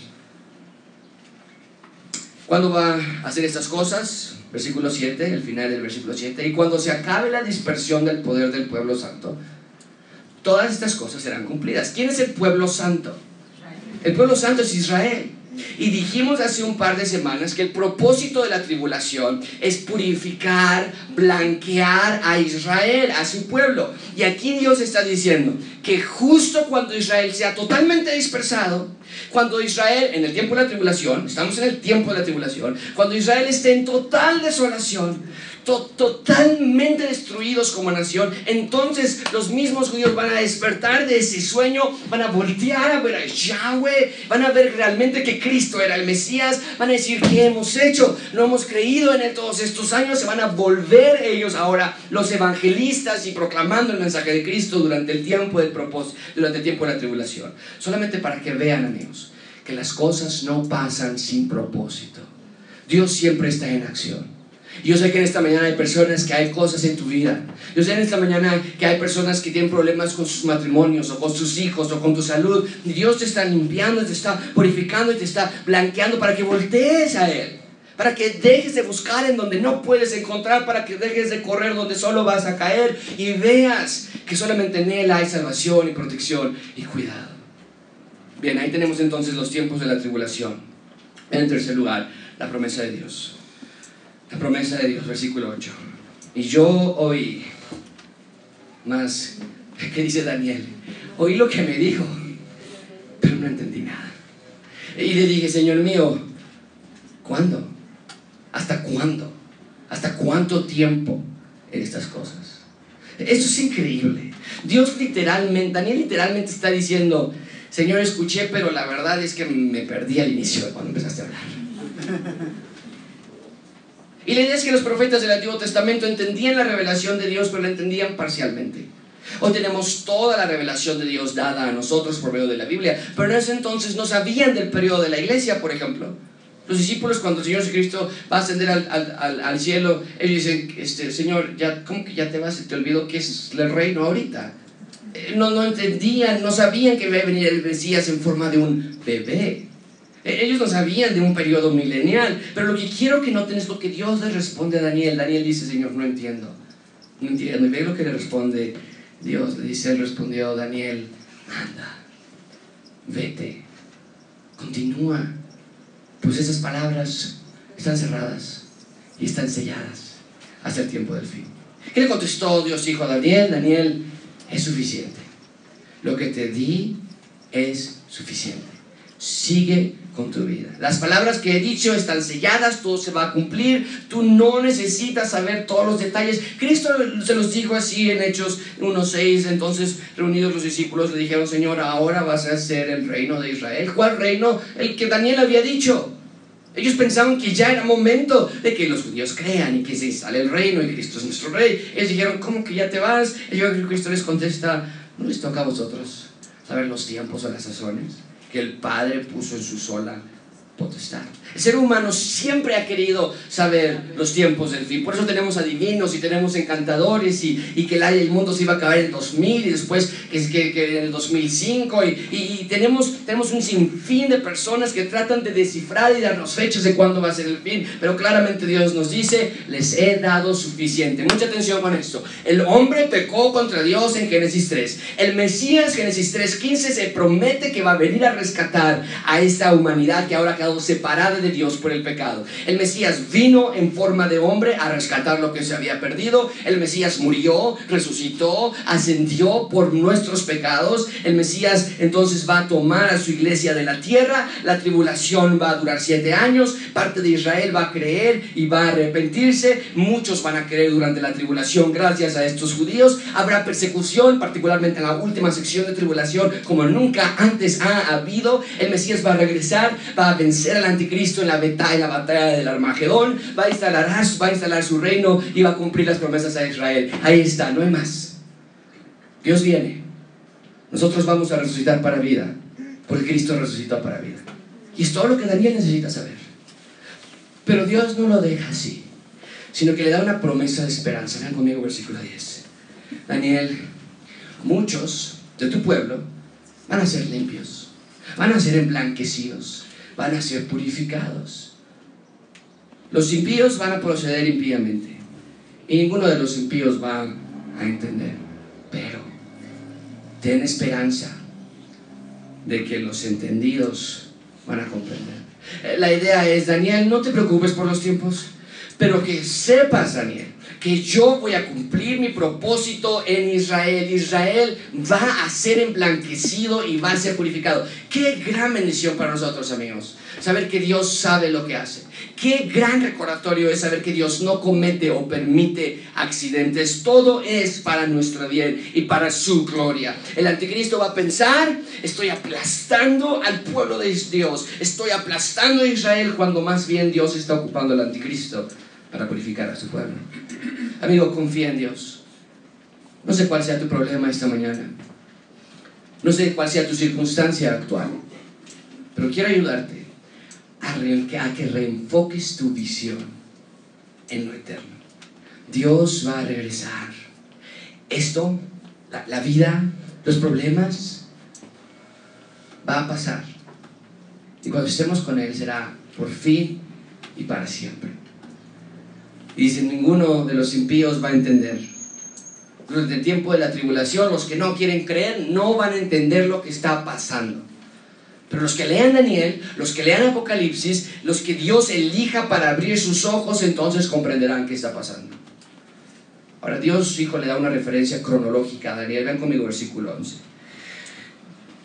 ¿Cuándo va a hacer estas cosas? Versículo 7, el final del versículo 7. Y cuando se acabe la dispersión del poder del pueblo santo, todas estas cosas serán cumplidas. ¿Quién es el pueblo santo? El pueblo santo es Israel. Y dijimos hace un par de semanas que el propósito de la tribulación es purificar, blanquear a Israel, a su pueblo. Y aquí Dios está diciendo que justo cuando Israel sea totalmente dispersado, cuando Israel, en el tiempo de la tribulación, estamos en el tiempo de la tribulación, cuando Israel esté en total desolación, totalmente destruidos como nación, entonces los mismos judíos van a despertar de ese sueño, van a voltear a ver a Yahweh, van a ver realmente que Cristo era el Mesías, van a decir, ¿qué hemos hecho? No hemos creído en él todos estos años, se van a volver ellos ahora los evangelistas y proclamando el mensaje de Cristo durante el tiempo del propósito, durante el tiempo de la tribulación. Solamente para que vean, amigos, que las cosas no pasan sin propósito. Dios siempre está en acción. Yo sé que en esta mañana hay personas que hay cosas en tu vida. Yo sé en esta mañana que hay personas que tienen problemas con sus matrimonios o con sus hijos o con tu salud. Dios te está limpiando, te está purificando y te está blanqueando para que voltees a Él. Para que dejes de buscar en donde no puedes encontrar, para que dejes de correr donde solo vas a caer y veas que solamente en Él hay salvación y protección y cuidado. Bien, ahí tenemos entonces los tiempos de la tribulación. En tercer lugar, la promesa de Dios. La promesa de Dios, versículo 8. Y yo oí, más, ¿qué dice Daniel? Oí lo que me dijo, pero no entendí nada. Y le dije, Señor mío, ¿cuándo? ¿Hasta cuándo? ¿Hasta cuánto tiempo en estas cosas? Eso es increíble. Dios literalmente, Daniel literalmente está diciendo, Señor, escuché, pero la verdad es que me perdí al inicio cuando empezaste a hablar. Y la idea es que los profetas del Antiguo Testamento entendían la revelación de Dios, pero la entendían parcialmente. Hoy tenemos toda la revelación de Dios dada a nosotros por medio de la Biblia, pero en ese entonces no sabían del periodo de la iglesia, por ejemplo. Los discípulos, cuando el Señor Jesucristo va a ascender al, al, al, cielo, ellos dicen, este, Señor, ya, ¿cómo que ya te vas? Te olvidó que es el reino ahorita. Eh, no, no entendían, no sabían que iba a venir el Mesías en forma de un bebé. E-, ellos no sabían de un periodo milenial, pero lo que quiero que noten es lo que Dios le responde a Daniel. Daniel dice, Señor, no entiendo, no entiendo. Y ve lo que le responde Dios. Le dice, respondió, Daniel, anda, vete, continúa. Pues esas palabras están cerradas y están selladas hasta el tiempo del fin. ¿Qué le contestó Dios hijo a Daniel? Daniel, es suficiente. Lo que te di es suficiente sigue con tu vida. Las palabras que he dicho están selladas, todo se va a cumplir, tú no necesitas saber todos los detalles. Cristo se los dijo así en Hechos 1.6, entonces reunidos los discípulos le dijeron, Señor, ahora vas a hacer el reino de Israel. ¿Cuál reino? El que Daniel había dicho. Ellos pensaban que ya era momento de que los judíos crean y que se instale el reino y Cristo es nuestro rey. Ellos dijeron, ¿cómo que ya te vas? Y yo Cristo les contesta, no les toca a vosotros saber los tiempos o las sazones el Padre puso en su sola potestad. El ser humano siempre ha querido saber los tiempos del fin. Por eso tenemos adivinos y tenemos encantadores y, y que el, el, mundo se iba a acabar en el 2000 y después que, que, en el 2005 y, y, tenemos, tenemos un sinfín de personas que tratan de descifrar y darnos fechas de cuándo va a ser el fin. Pero claramente Dios nos dice, les he dado suficiente. Mucha atención con esto. El hombre pecó contra Dios en Génesis 3. El Mesías, Génesis 3.15, se promete que va a venir a rescatar a esta humanidad que ahora quedado separada de Dios por el pecado. El Mesías vino en forma de hombre a rescatar lo que se había perdido. El Mesías murió, resucitó, ascendió por nuestros pecados. El Mesías entonces va a tomar a su iglesia de la tierra. La tribulación va a durar siete años. Parte de Israel va a creer y va a arrepentirse. Muchos van a creer durante la tribulación gracias a estos judíos. Habrá persecución, particularmente en la última sección de tribulación, como nunca antes ha habido. El Mesías va a regresar, va a vencer al anticristo en la en la batalla del Armagedón, va a, instalar, va a instalar su reino y va a cumplir las promesas a Israel. Ahí está, no hay más. Dios viene. Nosotros vamos a resucitar para vida, porque Cristo resucitó para vida. Y es todo lo que Daniel necesita saber. Pero Dios no lo deja así, sino que le da una promesa de esperanza. Vean conmigo versículo 10. Daniel, muchos de tu pueblo van a ser limpios, van a ser emblanquecidos van a ser purificados. Los impíos van a proceder impíamente y ninguno de los impíos va a entender. Pero ten esperanza de que los entendidos van a comprender. La idea es, Daniel, no te preocupes por los tiempos, pero que sepas, Daniel, que yo voy a cumplir mi propósito en Israel. Israel va a ser emblanquecido y va a ser purificado. Qué gran bendición para nosotros, amigos. Saber que Dios sabe lo que hace. Qué gran recordatorio es saber que Dios no comete o permite accidentes. Todo es para nuestro bien y para su gloria. El anticristo va a pensar, estoy aplastando al pueblo de Dios. Estoy aplastando a Israel cuando más bien Dios está ocupando al anticristo para purificar a su pueblo. Amigo, confía en Dios. No sé cuál sea tu problema esta mañana. No sé cuál sea tu circunstancia actual. Pero quiero ayudarte a, que reenfoques tu visión en lo eterno. Dios va a regresar. Esto, la, la vida, los problemas, va a pasar. Y cuando estemos con Él será por fin y para siempre. Y dice, ninguno de los impíos va a entender. Durante el tiempo de la tribulación, los que no quieren creer no van a entender lo que está pasando. Pero los que lean Daniel, los que lean Apocalipsis, los que Dios elija para abrir sus ojos, entonces comprenderán qué está pasando. Ahora Dios, hijo, le da una referencia cronológica a Daniel. Vean conmigo versículo 11.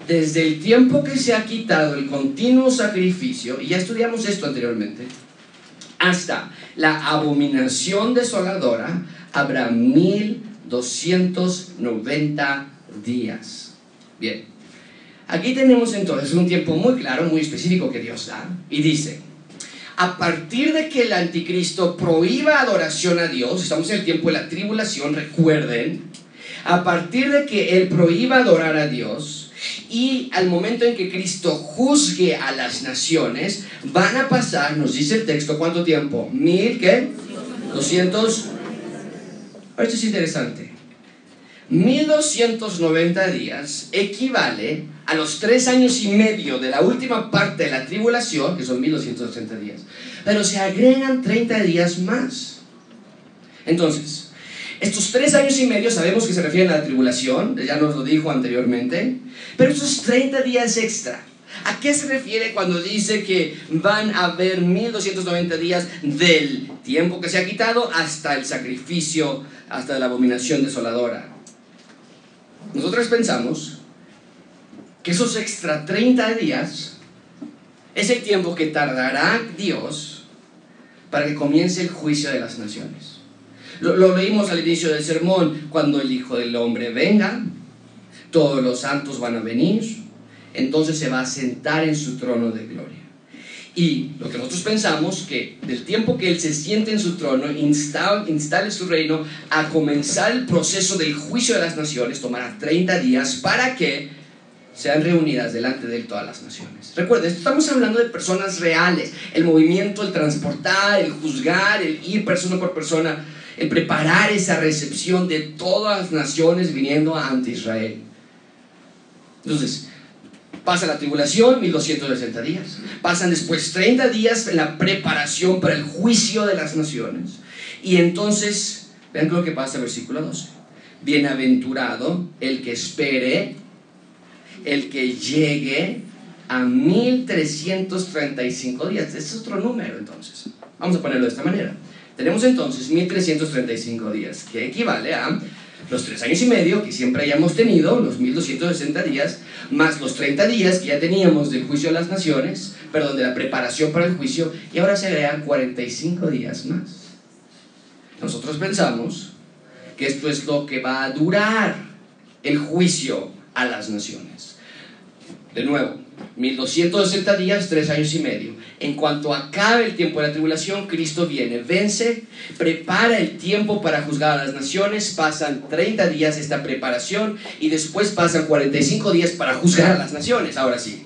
Desde el tiempo que se ha quitado el continuo sacrificio, y ya estudiamos esto anteriormente, hasta la abominación desoladora, habrá 1290 días. Bien, aquí tenemos entonces un tiempo muy claro, muy específico que Dios da, y dice, a partir de que el anticristo prohíba adoración a Dios, estamos en el tiempo de la tribulación, recuerden, a partir de que él prohíba adorar a Dios, y al momento en que Cristo juzgue a las naciones, van a pasar, nos dice el texto, ¿cuánto tiempo? ¿Mil qué? ¿Doscientos? Esto es interesante. 1290 días equivale a los tres años y medio de la última parte de la tribulación, que son 1280 días, pero se agregan 30 días más. Entonces, estos tres años y medio sabemos que se refieren a la tribulación, ya nos lo dijo anteriormente, pero estos 30 días extra, ¿a qué se refiere cuando dice que van a haber 1290 días del tiempo que se ha quitado hasta el sacrificio, hasta la abominación desoladora? Nosotros pensamos que esos extra 30 días es el tiempo que tardará Dios para que comience el juicio de las naciones. Lo, leímos al inicio del sermón, cuando el Hijo del Hombre venga, todos los santos van a venir, entonces se va a sentar en su trono de gloria. Y lo que nosotros pensamos, que del tiempo que Él se siente en su trono, instale, instale su reino, a comenzar el proceso del juicio de las naciones, tomará 30 días para que sean reunidas delante de Él todas las naciones. Recuerden, estamos hablando de personas reales, el movimiento, el transportar, el juzgar, el ir persona por persona, el preparar esa recepción de todas las naciones viniendo ante Israel. Entonces, Pasa la tribulación, 1260 días. Pasan después 30 días en la preparación para el juicio de las naciones. Y entonces, vean lo que pasa versículo 12. Bienaventurado el que espere, el que llegue a 1335 días. Este es otro número entonces. Vamos a ponerlo de esta manera. Tenemos entonces 1335 días, que equivale a los tres años y medio que siempre hayamos tenido, los 1260 días, más los 30 días que ya teníamos del juicio de las naciones, perdón, de la preparación para el juicio, y ahora se agregan 45 días más. Nosotros pensamos que esto es lo que va a durar el juicio a las naciones. De nuevo, 1260 días, tres años y medio. En cuanto acabe el tiempo de la tribulación, Cristo viene, vence, prepara el tiempo para juzgar a las naciones, pasan 30 días esta preparación y después pasan 45 días para juzgar a las naciones. Ahora sí,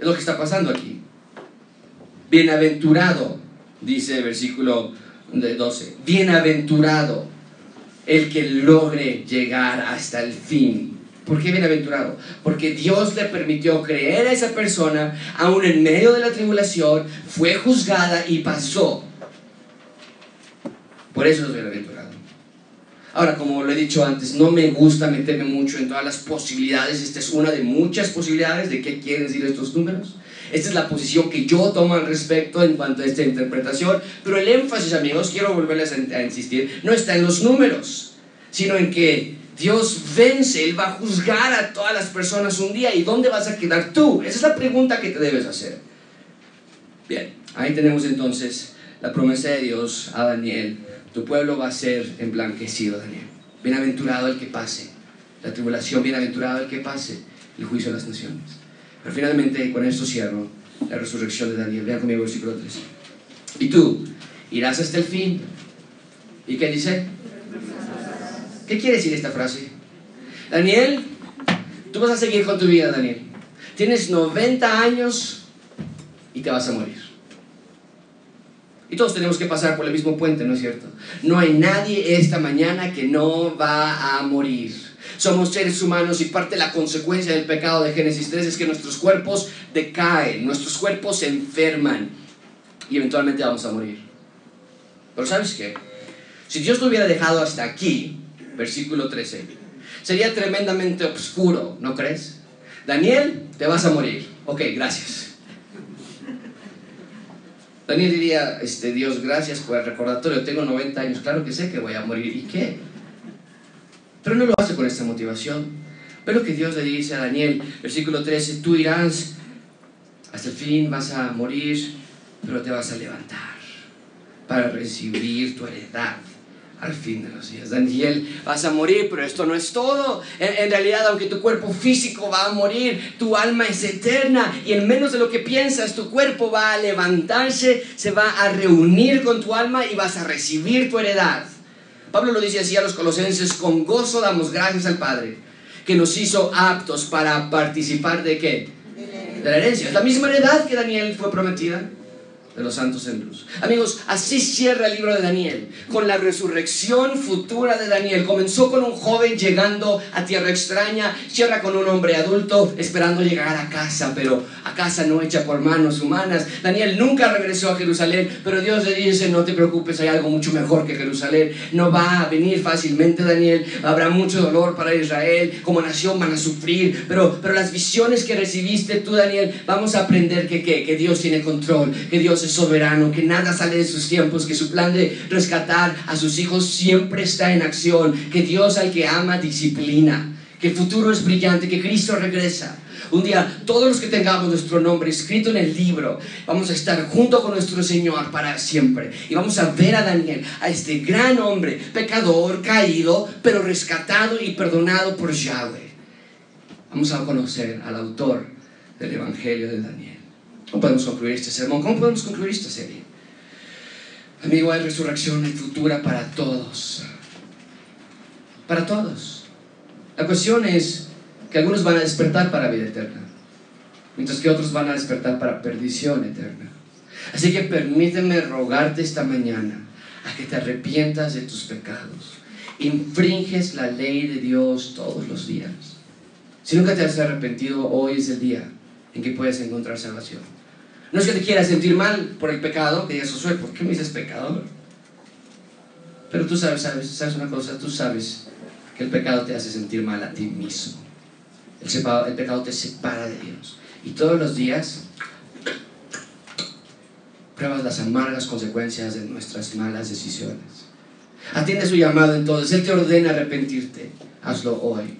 es lo que está pasando aquí. Bienaventurado, dice el versículo 12, bienaventurado el que logre llegar hasta el fin ¿Por qué bienaventurado? Porque Dios le permitió creer a esa persona, aún en medio de la tribulación, fue juzgada y pasó. Por eso es bienaventurado. Ahora, como lo he dicho antes, no me gusta meterme mucho en todas las posibilidades. Esta es una de muchas posibilidades de qué quieren decir estos números. Esta es la posición que yo tomo al respecto en cuanto a esta interpretación. Pero el énfasis, amigos, quiero volverles a insistir, no está en los números, sino en que Dios vence, Él va a juzgar a todas las personas un día. ¿Y dónde vas a quedar tú? Esa es la pregunta que te debes hacer. Bien, ahí tenemos entonces la promesa de Dios a Daniel. Tu pueblo va a ser emblanquecido, Daniel. Bienaventurado el que pase. La tribulación, bienaventurado el que pase. El juicio de las naciones. Pero finalmente, con esto cierro la resurrección de Daniel. Vean conmigo el versículo 3. Y tú irás hasta el fin. ¿Y qué dice? ¿Qué quiere decir esta frase? Daniel, tú vas a seguir con tu vida, Daniel. Tienes 90 años y te vas a morir. Y todos tenemos que pasar por el mismo puente, ¿no es cierto? No hay nadie esta mañana que no va a morir. Somos seres humanos y parte de la consecuencia del pecado de Génesis 3 es que nuestros cuerpos decaen, nuestros cuerpos se enferman y eventualmente vamos a morir. Pero ¿sabes qué? Si Dios lo hubiera dejado hasta aquí, versículo 13. Sería tremendamente oscuro, ¿no crees? Daniel, te vas a morir. Ok, gracias. Daniel diría, este, Dios, gracias por el recordatorio, tengo 90 años, claro que sé que voy a morir, ¿y qué? Pero no lo hace con esta motivación. Pero que Dios le dice a Daniel, versículo 13, tú irás hasta el fin, vas a morir, pero te vas a levantar para recibir tu heredad al fin de los días. Daniel, vas a morir, pero esto no es todo. En, realidad, aunque tu cuerpo físico va a morir, tu alma es eterna y en menos de lo que piensas, tu cuerpo va a levantarse, se va a reunir con tu alma y vas a recibir tu heredad. Pablo lo dice así a los colosenses, con gozo damos gracias al Padre, que nos hizo aptos para participar de qué? De la herencia. Es la misma heredad que Daniel fue prometida de los santos en luz. Amigos, así cierra el libro de Daniel, con la resurrección futura de Daniel. Comenzó con un joven llegando a tierra extraña, cierra con un hombre adulto esperando llegar a casa, pero a casa no hecha por manos humanas. Daniel nunca regresó a Jerusalén, pero Dios le dice, no te preocupes, hay algo mucho mejor que Jerusalén. No va a venir fácilmente Daniel, habrá mucho dolor para Israel, como nación van a sufrir, pero, pero las visiones que recibiste tú, Daniel, vamos a aprender que, que, que Dios tiene control, que Dios soberano, que nada sale de sus tiempos, que su plan de rescatar a sus hijos siempre está en acción, que Dios al que ama disciplina que el futuro es brillante, que Cristo regresa. Un día todos los que tengamos nuestro nombre escrito en el libro, vamos a estar junto con nuestro Señor para siempre. Y vamos a ver a Daniel, a este gran hombre, pecador, caído, pero rescatado y perdonado por Yahweh. Vamos a conocer al autor del Evangelio de Daniel. ¿Cómo podemos concluir este sermón? ¿Cómo podemos concluir esta serie? Amigo, hay resurrección futura para todos. Para todos. La cuestión es que algunos van a despertar para vida eterna, mientras que otros van a despertar para perdición eterna. Así que permíteme rogarte esta mañana a que te arrepientas de tus pecados. Infringes la ley de Dios todos los días. Si nunca te has arrepentido, hoy es el día en que puedes encontrar salvación. No es que te quieras sentir mal por el pecado, que digas, soy, ¿por qué me dices pecador? Pero tú sabes, sabes, sabes una cosa, tú sabes que el pecado te hace sentir mal a ti mismo. El, el pecado te separa de Dios. Y todos los días pruebas las amargas consecuencias de nuestras malas decisiones. Atiende su llamado entonces, Él te ordena arrepentirte. Hazlo hoy.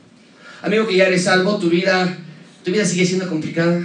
Amigo que ya eres salvo, tu vida, tu vida sigue siendo complicada.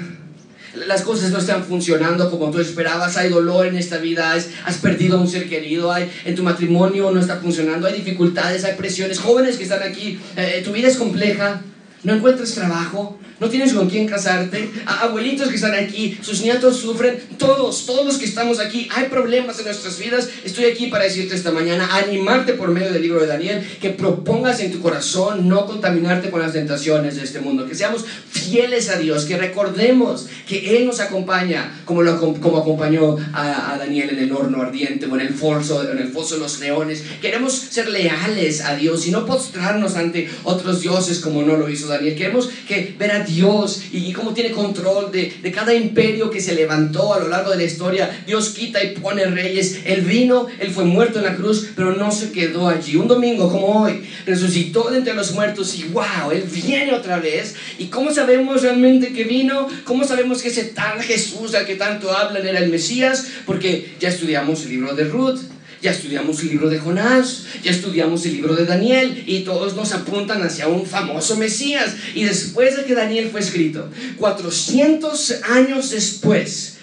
Las cosas no están funcionando como tú esperabas, hay dolor en esta vida, has, perdido a un ser querido, hay, en tu matrimonio no está funcionando, hay dificultades, hay presiones, jóvenes que están aquí, eh, tu vida es compleja, no encuentras trabajo, no tienes con quién casarte, abuelitos que están aquí, sus nietos sufren, todos, todos que estamos aquí, hay problemas en nuestras vidas. Estoy aquí para decirte esta mañana, animarte por medio del libro de Daniel, que propongas en tu corazón no contaminarte con las tentaciones de este mundo, que seamos fieles a Dios, que recordemos que Él nos acompaña como, lo, como acompañó a, Daniel en el horno ardiente o en el, foso, en el foso de los leones. Queremos ser leales a Dios y no postrarnos ante otros dioses como no lo hizo Daniel. Queremos que ver a Dios y, cómo tiene control de, de, cada imperio que se levantó a lo largo de la historia. Dios quita y pone reyes. Él vino, Él fue muerto en la cruz, pero no se quedó allí. Un domingo como hoy, resucitó de entre los muertos y wow, Él viene otra vez. ¿Y cómo sabemos realmente que vino? ¿Cómo sabemos que ese tal Jesús al que tanto hablan era el Mesías? Porque ya estudiamos el libro de Ruth ya estudiamos el libro de Jonás, ya estudiamos el libro de Daniel y todos nos apuntan hacia un famoso Mesías. Y después de que Daniel fue escrito, 400 años después,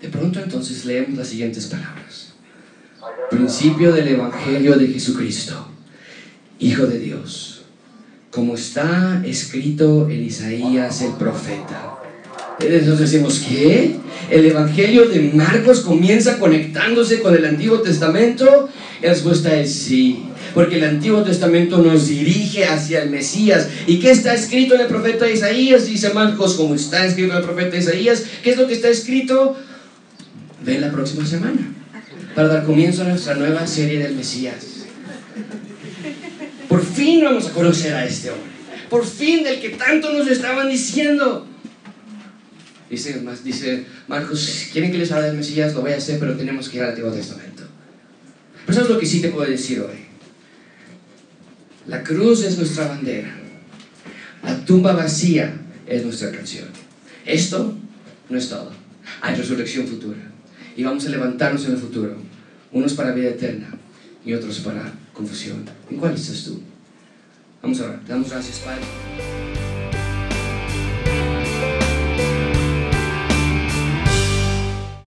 de pronto entonces leemos las siguientes palabras. Principio del Evangelio de Jesucristo, Hijo de Dios, como está escrito en Isaías el profeta. Entonces decimos, ¿qué? el Evangelio de Marcos comienza conectándose con el Antiguo Testamento? La respuesta es sí. Porque el Antiguo Testamento nos dirige hacia el Mesías. ¿Y qué está escrito en el profeta Isaías? Dice Marcos, como está escrito en el profeta Isaías. ¿Qué es lo que está escrito? Ven la próxima semana. Para dar comienzo a nuestra nueva serie del Mesías. Por fin vamos a conocer a este hombre. Por fin del que tanto nos estaban diciendo. Dice, dice Marcos, quieren que les hable del Mesías, lo voy a hacer, pero tenemos que ir al Antiguo Testamento. Pero eso es lo que sí te puedo decir hoy. La cruz es nuestra bandera. La tumba vacía es nuestra canción. Esto no es todo. Hay resurrección futura. Y vamos a levantarnos en el futuro. Unos para vida eterna y otros para confusión. ¿En cuál estás tú? Vamos a orar. Te damos gracias, Padre.